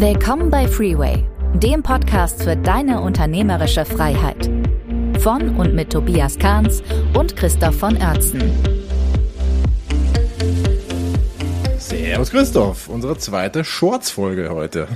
Willkommen bei Freeway, dem Podcast für deine unternehmerische Freiheit. Von und mit Tobias Kahns und Christoph von Oertzen. Servus Christoph, unsere zweite Shorts-Folge heute.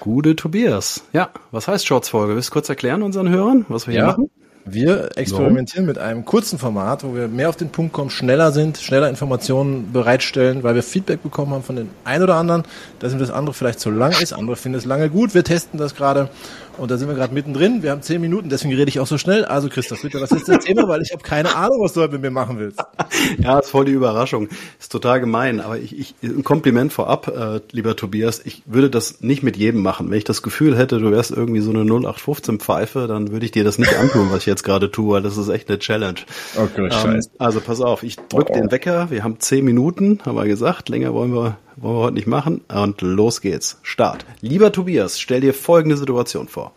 Gute Tobias. Ja, was heißt Shorts-Folge? Willst du kurz erklären unseren Hörern, was wir hier Ja, machen? Wir experimentieren mit einem kurzen Format, wo wir mehr auf den Punkt kommen, schneller sind, schneller Informationen bereitstellen, weil wir Feedback bekommen haben von den ein oder anderen, dass das andere vielleicht zu lang ist, andere finden es lange gut. Wir testen das gerade und da sind wir gerade mittendrin. Wir haben zehn Minuten, deswegen rede ich auch so schnell. Also Christoph, bitte, was ist das Thema? Weil ich habe keine Ahnung, was du heute mit mir machen willst. Ja, ist voll die Überraschung. Ist total gemein, aber ich, ich ein Kompliment vorab, äh, lieber Tobias. Ich würde das nicht mit jedem machen. Wenn ich das Gefühl hätte, du wärst irgendwie so eine 0815 Pfeife, dann würde ich dir das nicht antun, was ich jetzt gerade tue, weil das ist echt eine Challenge. Oh Gott, scheiße. also pass auf, ich drück den Wecker. Wir haben zehn Minuten, haben wir gesagt. Länger wollen wir wollen wir heute nicht machen. Und los geht's. Start. Lieber Tobias, stell dir folgende Situation vor.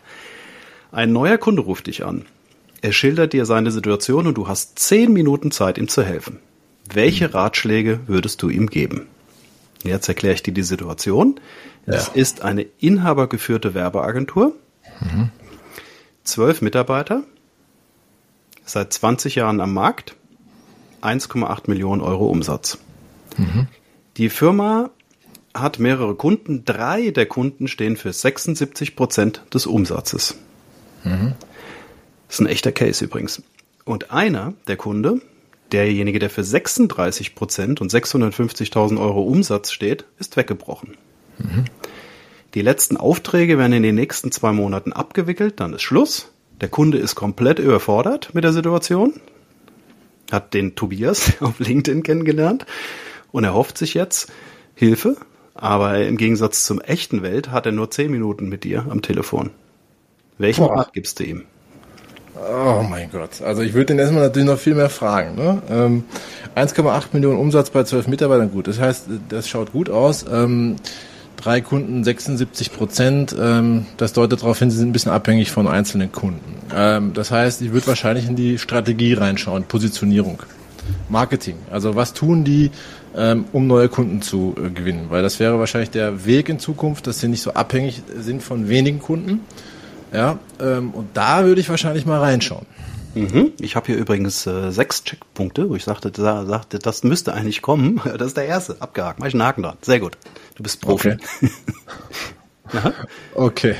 Ein neuer Kunde ruft dich an. Er schildert dir seine Situation und du hast zehn Minuten Zeit, ihm zu helfen. Welche Ratschläge würdest du ihm geben? Jetzt erkläre ich dir die Situation. Es ist eine inhabergeführte Werbeagentur. Zwölf Mitarbeiter, seit 20 Jahren am Markt, 1,8 Millionen Euro Umsatz. Die Firma hat mehrere Kunden. Drei der Kunden stehen für 76 Prozent des Umsatzes. Das ist ein echter Case übrigens. Und einer der Kunde, derjenige, der für 36 Prozent und 650.000 Euro Umsatz steht, ist weggebrochen. Die letzten Aufträge werden in den nächsten zwei Monaten abgewickelt, dann ist Schluss. Der Kunde ist komplett überfordert mit der Situation, hat den Tobias auf LinkedIn kennengelernt und er hofft sich jetzt Hilfe, aber im Gegensatz zum echten Welt hat er nur zehn Minuten mit dir am Telefon. Welchen Boah. Rat gibst du ihm? Oh mein Gott. Also ich würde den erstmal natürlich noch viel mehr fragen. Ne? Ähm, 1,8 Millionen Umsatz bei 12 Mitarbeitern, gut. Das heißt, das schaut gut aus. Ähm, drei Kunden, 76 Prozent. Ähm, das deutet darauf hin, sie sind ein bisschen abhängig von einzelnen Kunden. Ähm, das heißt, ich würde wahrscheinlich in die Strategie reinschauen, Positionierung. Marketing. Also was tun die, ähm, um neue Kunden zu äh, gewinnen? Weil das wäre wahrscheinlich der Weg in Zukunft, dass sie nicht so abhängig sind von wenigen Kunden. Ja, ähm, und da würde ich wahrscheinlich mal reinschauen. Mhm. Ich habe hier übrigens äh, sechs Checkpunkte, wo ich sagte, da, sagte, das müsste eigentlich kommen. Das ist der erste, abgehakt. Mach ich einen Haken dran. Sehr gut. Du bist Profi. Okay. Okay.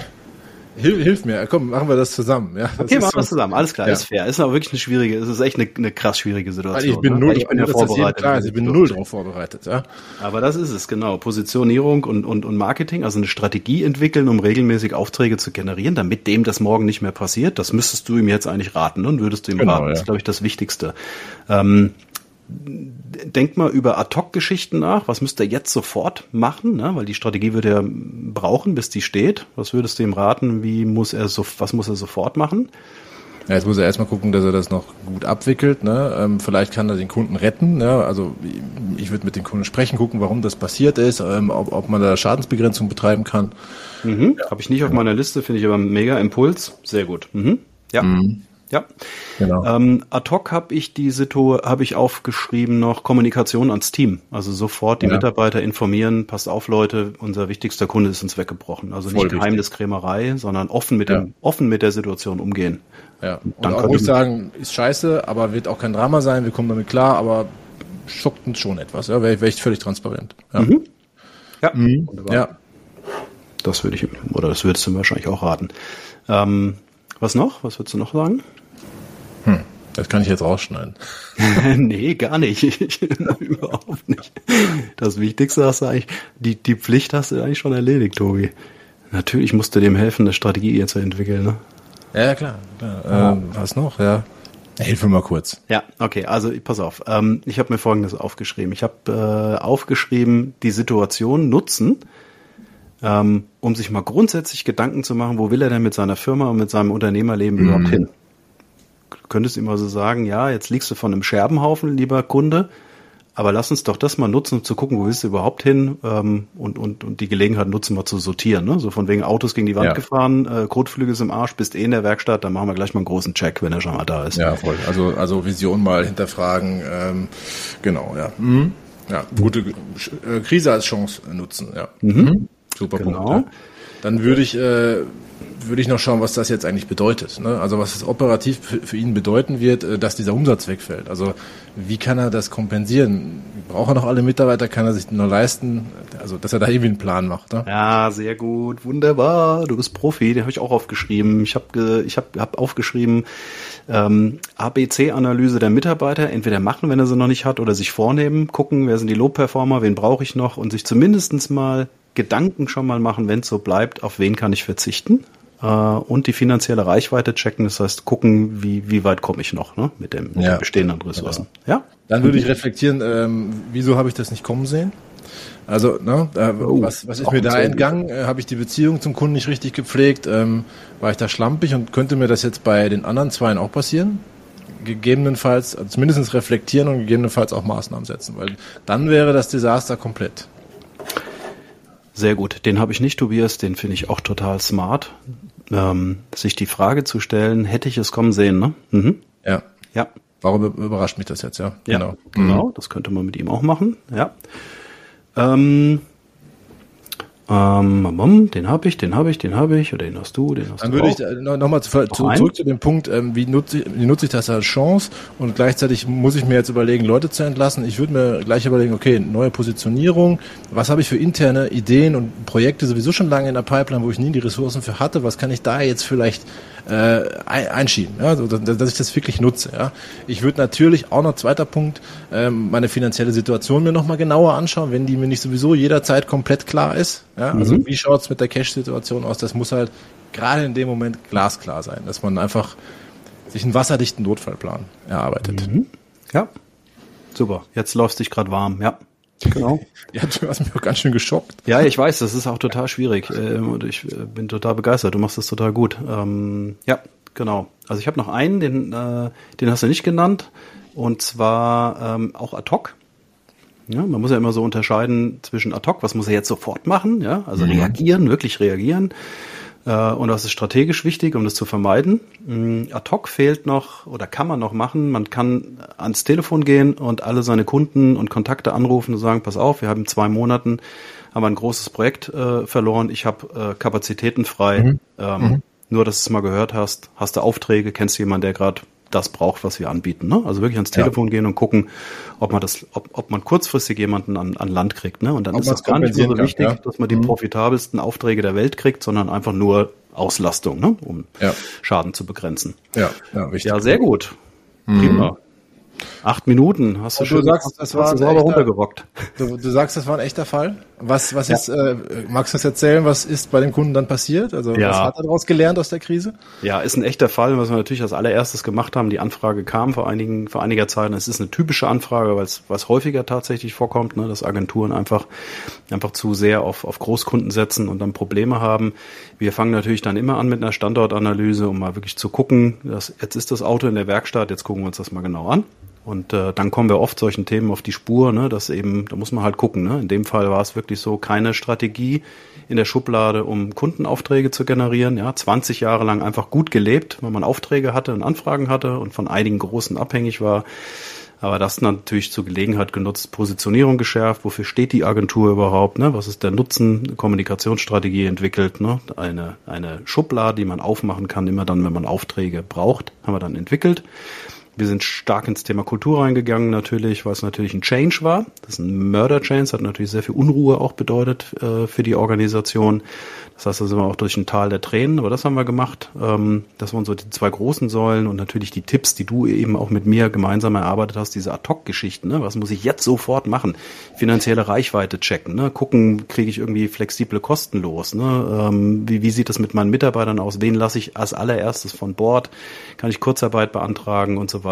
Hilf, hilf mir, komm, machen wir das zusammen. Ja, das Okay, machen wir so- zusammen. Alles klar, Ja. ist fair. Ist aber wirklich eine schwierige, es ist echt eine, eine krass schwierige Situation. ich bin ne? null, Weil ich bin ja das vorbereitet. Klar ich bin null drauf vorbereitet. Ja. Aber das ist es, genau. Positionierung und, und, und Marketing, also eine Strategie entwickeln, um regelmäßig Aufträge zu generieren, damit dem das morgen nicht mehr passiert. Das müsstest du ihm jetzt eigentlich raten ne? und würdest du ihm Genau, raten. Das ist, glaube ich, das Wichtigste. Ähm, denk mal über Ad-Hoc-Geschichten nach. Was müsste er jetzt sofort machen? Ne? Weil die Strategie wird er brauchen, bis die steht. Was würdest du ihm raten? Wie muss er so, was muss er sofort machen? Ja, jetzt muss er erstmal gucken, dass er das noch gut abwickelt. Ne? Ähm, vielleicht kann er den Kunden retten. Ne? Also ich- würde mit den Kunden sprechen, gucken, warum das passiert ist, ähm, ob, ob man da Schadensbegrenzung betreiben kann. Mhm. Habe ich nicht auf meiner Liste, finde ich aber mega Impuls. Sehr gut. Mhm. Ja. Ja. Genau. Ähm, ad hoc habe ich die Situ habe ich aufgeschrieben noch Kommunikation ans Team. Also sofort die Ja. Mitarbeiter informieren, passt auf Leute, unser wichtigster Kunde ist uns weggebrochen. Also Voll nicht wichtig. Geheimniskrämerei, sondern offen mit Ja. dem offen mit der Situation umgehen. Ja. Und Dann auch könnte ruhig sagen, ist scheiße, aber wird auch kein Drama sein, wir kommen damit klar, aber schockt uns schon etwas. Ja, wäre wär ich völlig transparent. Ja. Ja, wunderbar. ja. Das würde ich ihm- oder das würdest du mir wahrscheinlich auch raten. Ähm, was noch? Was würdest du noch sagen? Das kann ich jetzt rausschneiden. nee, gar nicht. Überhaupt nicht. Das Wichtigste hast du eigentlich, die, die Pflicht hast du eigentlich schon erledigt, Tobi. Natürlich musst du dem helfen, eine Strategie hier zu entwickeln, ne? Ja, klar. klar. Ähm, was noch? Ja. Hilf mir mal kurz. Ja, okay, also pass auf. Ähm, ich habe mir Folgendes aufgeschrieben. Ich habe äh, aufgeschrieben, die Situation nutzen, ähm, um sich mal grundsätzlich Gedanken zu machen, wo will er denn mit seiner Firma und mit seinem Unternehmerleben überhaupt hin? Du könntest ihm also sagen, ja, jetzt liegst du von einem Scherbenhaufen, lieber Kunde, aber lass uns doch das mal nutzen, um zu gucken, wo willst du überhaupt hin ähm, und, und, und die Gelegenheit nutzen, mal zu sortieren. Ne? So von wegen Autos gegen die Wand Ja. gefahren, äh, Kotflügel ist im Arsch, bist eh in der Werkstatt, dann machen wir gleich mal einen großen Check, wenn er schon mal da ist. Ja, voll. Also, also Vision mal hinterfragen. Ähm, genau, ja. Mhm. Ja, gute äh, Krise als Chance nutzen, ja. Super genau. Punkt. Ja. Dann würde ich äh, würde ich noch schauen, was das jetzt eigentlich bedeutet. Ne? Also was es operativ für, ihn bedeuten wird, äh, dass dieser Umsatz wegfällt. Also wie kann er das kompensieren? Braucht er noch alle Mitarbeiter? Kann er sich nur leisten? Also dass er da irgendwie einen Plan macht. Ne? Ja, sehr gut, wunderbar. Du bist Profi, den habe ich auch aufgeschrieben. Ich habe ich hab, hab aufgeschrieben ähm, ABC-Analyse der Mitarbeiter. Entweder machen, wenn er sie noch nicht hat, oder sich vornehmen, gucken, wer sind die Low-Performer, wen brauche ich noch und sich zumindestens mal Gedanken schon mal machen, wenn es so bleibt, auf wen kann ich verzichten äh, und die finanzielle Reichweite checken. Das heißt, gucken, wie, wie weit komme ich noch ne, mit, dem, mit ja, den bestehenden Ressourcen. Genau. Ja? Dann würde ich reflektieren, ähm, wieso habe ich das nicht kommen sehen? Also, ne, äh, oh, was, was ist mir da entgangen? Äh, habe ich die Beziehung zum Kunden nicht richtig gepflegt? Ähm, war ich da schlampig und könnte mir das jetzt bei den anderen Zweien auch passieren? Gegebenenfalls, also zumindest reflektieren und gegebenenfalls auch Maßnahmen setzen, weil dann wäre das Desaster komplett. Sehr gut. Den habe ich nicht, Tobias. Den finde ich auch total smart. Ähm, sich die Frage zu stellen, hätte ich es kommen sehen, ne? Mhm. Ja. Ja. Warum überrascht mich das jetzt, ja? Genau. Ja, genau. Mhm. Das könnte man mit ihm auch machen, ja. Ähm, ähm, den habe ich, den habe ich, den habe ich, oder den hast du, den hast Dann du. Dann würde ich äh, nochmal zu, zu, zurück zu dem Punkt, ähm, wie, nutze ich, wie nutze ich das als Chance und gleichzeitig muss ich mir jetzt überlegen, Leute zu entlassen. Ich würde mir gleich überlegen, okay, neue Positionierung, was habe ich für interne Ideen und Projekte sowieso schon lange in der Pipeline, wo ich nie die Ressourcen für hatte, was kann ich da jetzt vielleicht äh, einschieben, ja, also, dass ich das wirklich nutze. Ja. Ich würde natürlich auch noch zweiter Punkt ähm, meine finanzielle Situation mir nochmal genauer anschauen, wenn die mir nicht sowieso jederzeit komplett klar ist. Ja. Also mhm. wie schaut's mit der Cash-Situation aus? Das muss halt gerade in dem Moment glasklar sein, dass man einfach sich einen wasserdichten Notfallplan erarbeitet. Mhm. Ja, super. Jetzt läufst dich gerade warm, ja. Genau. Ja, du hast mich auch ganz schön geschockt. Ja, ich weiß, das ist auch total schwierig. Ähm, und ich äh, bin total begeistert. Du machst das total gut. Ähm, ja, genau. Also ich habe noch einen, den, äh, den hast du nicht genannt. Und zwar ähm, auch ad hoc. Ja, man muss ja immer so unterscheiden zwischen ad hoc, was muss er jetzt sofort machen, ja, also mhm. reagieren, wirklich reagieren, und das ist strategisch wichtig, um das zu vermeiden. Mm, ad hoc fehlt noch oder kann man noch machen. Man kann ans Telefon gehen und alle seine Kunden und Kontakte anrufen und sagen, pass auf, wir haben in zwei Monaten haben wir ein großes Projekt äh, verloren. Ich habe äh, Kapazitäten frei. Mhm. Ähm, mhm. Nur, dass du es mal gehört hast, hast du Aufträge, kennst du jemanden, der gerade das braucht, was wir anbieten. Ne? Also wirklich ans Telefon ja. gehen und gucken, ob man das, ob, ob man kurzfristig jemanden an, an Land kriegt. Ne? Und dann ob ist es gar nicht so wichtig, ja. dass man die mhm. profitabelsten Aufträge der Welt kriegt, sondern einfach nur Auslastung, ne? um ja. Schaden zu begrenzen. Ja, ja, wichtig. ja sehr gut. Mhm. Prima. Acht Minuten hast du schon du sagst, das war sauber runtergerockt. Du, du, sagst, das war ein echter Fall. Was, was ja. ist, äh, magst du das erzählen, was ist bei den Kunden dann passiert? Also ja. was hat er daraus gelernt aus der Krise? Ja, ist ein echter Fall, was wir natürlich als allererstes gemacht haben. Die Anfrage kam vor einigen, vor einiger Zeit. Es ist eine typische Anfrage, weil es was häufiger tatsächlich vorkommt, ne, dass Agenturen einfach, einfach zu sehr auf, auf Großkunden setzen und dann Probleme haben. Wir fangen natürlich dann immer an mit einer Standortanalyse, um mal wirklich zu gucken, dass jetzt ist das Auto in der Werkstatt, jetzt gucken wir uns das mal genau an. Und äh, dann kommen wir oft solchen Themen auf die Spur, ne, dass eben, da muss man halt gucken. Ne? In dem Fall war es wirklich so, keine Strategie in der Schublade, um Kundenaufträge zu generieren. Ja, 20 Jahre lang einfach gut gelebt, weil man Aufträge hatte und Anfragen hatte und von einigen Großen abhängig war. Aber das natürlich zur Gelegenheit genutzt, Positionierung geschärft, wofür steht die Agentur überhaupt, ne? was ist der Nutzen, Kommunikationsstrategie entwickelt, ne? eine, eine Schublade, die man aufmachen kann, immer dann, wenn man Aufträge braucht, haben wir dann entwickelt. Wir sind stark ins Thema Kultur reingegangen, natürlich, weil es natürlich ein Change war. Das ist ein Murder-Change, hat natürlich sehr viel Unruhe auch bedeutet äh, für die Organisation. Das heißt, da sind wir auch durch ein Tal der Tränen, aber das haben wir gemacht. Ähm, das waren so die zwei großen Säulen und natürlich die Tipps, die du eben auch mit mir gemeinsam erarbeitet hast, diese Ad-Hoc-Geschichten. Ne? Was muss ich jetzt sofort machen? Finanzielle Reichweite checken, ne? gucken, kriege ich irgendwie flexible Kosten los? Ne? Ähm, wie, wie sieht das mit meinen Mitarbeitern aus? Wen lasse ich als allererstes von Bord? Kann ich Kurzarbeit beantragen und so weiter?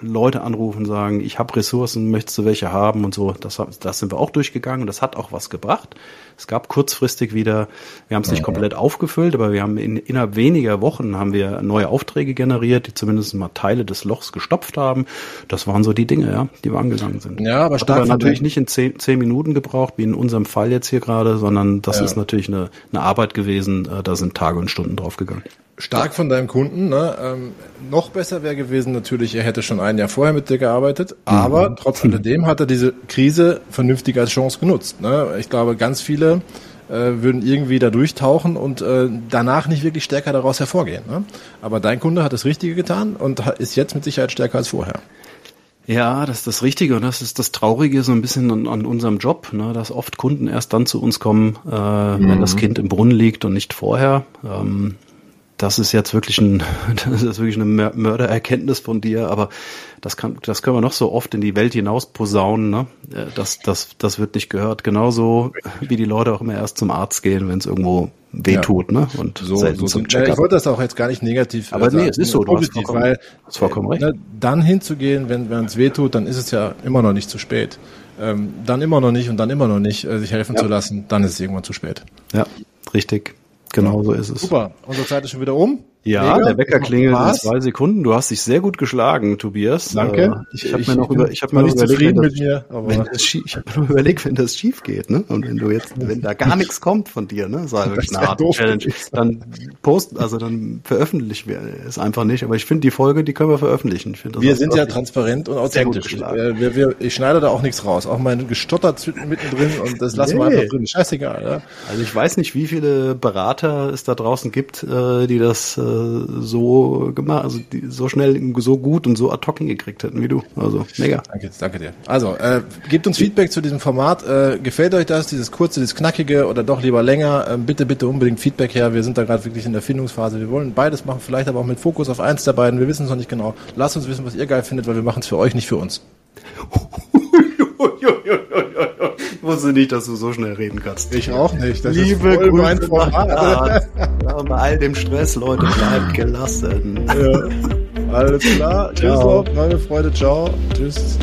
Leute anrufen, sagen, ich habe Ressourcen, möchtest du welche haben und so. Das, das sind wir auch durchgegangen und das hat auch was gebracht. Es gab kurzfristig wieder, wir haben es nicht komplett aufgefüllt, aber wir haben in, innerhalb weniger Wochen haben wir neue Aufträge generiert, die zumindest mal Teile des Lochs gestopft haben. Das waren so die Dinge, ja, die wir angegangen sind. Ja, aber stark. Aber natürlich nicht in zehn, zehn Minuten gebraucht, wie in unserem Fall jetzt hier gerade, sondern das ja. ist natürlich eine, eine Arbeit gewesen, äh, da sind Tage und Stunden draufgegangen stark von deinem Kunden. Ne? Ähm, noch besser wäre gewesen natürlich, er hätte schon ein Jahr vorher mit dir gearbeitet, aber mhm. trotz alledem hat er diese Krise vernünftig als Chance genutzt. Ne? Ich glaube, ganz viele äh, würden irgendwie da durchtauchen und äh, danach nicht wirklich stärker daraus hervorgehen. Ne? Aber dein Kunde hat das Richtige getan und ist jetzt mit Sicherheit stärker als vorher. Ja, das ist das Richtige und das ist das Traurige so ein bisschen an, an unserem Job, ne, dass oft Kunden erst dann zu uns kommen, äh, mhm. wenn das Kind im Brunnen liegt und nicht vorher. Ähm, das ist jetzt wirklich ein, das ist wirklich eine Mördererkenntnis von dir, aber das kann, das können wir noch so oft in die Welt hinaus posaunen, ne? Äh, das, das, das wird nicht gehört. Genauso wie die Leute auch immer erst zum Arzt gehen, wenn es irgendwo wehtut, ja. ne? Und so, so zum Check. Ich wollte das auch jetzt gar nicht negativ. Aber sagen, nee, es ist so, positiv, du weil hast vollkommen recht. Ne, dann hinzugehen, wenn wenn es wehtut, dann ist es ja immer noch nicht zu spät. Ähm, dann immer noch nicht und dann immer noch nicht äh, sich helfen ja. zu lassen, dann ist es irgendwann zu spät. Ja, richtig. Genau so ist es. Super. Unsere Zeit ist schon wieder um. Ja, Mega. der Wecker klingelt in zwei Sekunden. Du hast dich sehr gut geschlagen, Tobias. Danke. Äh, ich habe mir noch über, ich habe mir noch überlegt, wenn das, mir, wenn das schief, ich habe mir überlegt, wenn das schief geht, ne? Und wenn du jetzt, wenn da gar nichts kommt von dir, ne, sei wirklich eine Art Challenge, dann post, also dann veröffentlichen wir es einfach nicht. Aber ich finde die Folge, die können wir veröffentlichen. Ich wir sind ja transparent und authentisch. Äh, wir, wir, ich schneide da auch nichts raus. Auch mein Gestotter mittendrin und das lassen nee. wir einfach drin. Scheißegal. Ja? Also ich weiß nicht, wie viele Berater es da draußen gibt, äh, die das so gemacht, also die so schnell, so gut und so ad hoc hingekriegt hätten wie du. Also mega. Danke, danke dir. Also äh, gebt uns Feedback zu diesem Format. Äh, gefällt euch das, dieses kurze, dieses knackige oder doch lieber länger? Äh, bitte, bitte unbedingt Feedback her. Wir sind da gerade wirklich in der Findungsphase. Wir wollen beides machen, vielleicht aber auch mit Fokus auf eins der beiden. Wir wissen es noch nicht genau. Lasst uns wissen, was ihr geil findet, weil wir machen es für euch, nicht für uns. Ich wusste nicht, dass du so schnell reden kannst. Ich auch nicht. Das Liebe ist Grüße mein Format. Ja, bei all dem Stress, Leute, bleibt gelassen. Ja. Alles klar. Tschüss, noch. Neue Freude. Ciao. Tschüss.